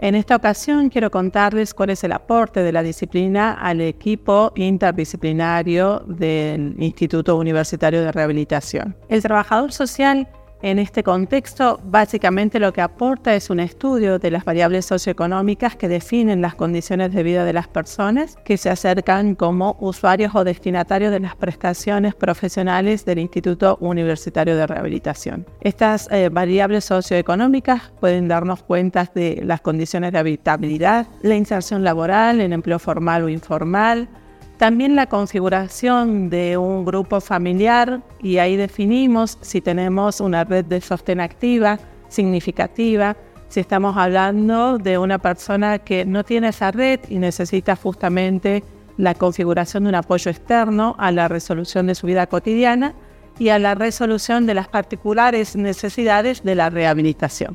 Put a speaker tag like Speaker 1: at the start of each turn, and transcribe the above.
Speaker 1: En esta ocasión quiero contarles cuál es el aporte de la disciplina al equipo interdisciplinario del Instituto Universitario de Rehabilitación. El trabajador social en este contexto, básicamente lo que aporta es un estudio de las variables socioeconómicas que definen las condiciones de vida de las personas que se acercan como usuarios o destinatarios de las prestaciones profesionales del Instituto Universitario de Rehabilitación. Estas eh, variables socioeconómicas pueden darnos cuenta de las condiciones de habitabilidad, la inserción laboral en empleo formal o informal, también la configuración de un grupo familiar y ahí definimos si tenemos una red de sostén activa, significativa, si estamos hablando de una persona que no tiene esa red y necesita justamente la configuración de un apoyo externo a la resolución de su vida cotidiana y a la resolución de las particulares necesidades de la rehabilitación.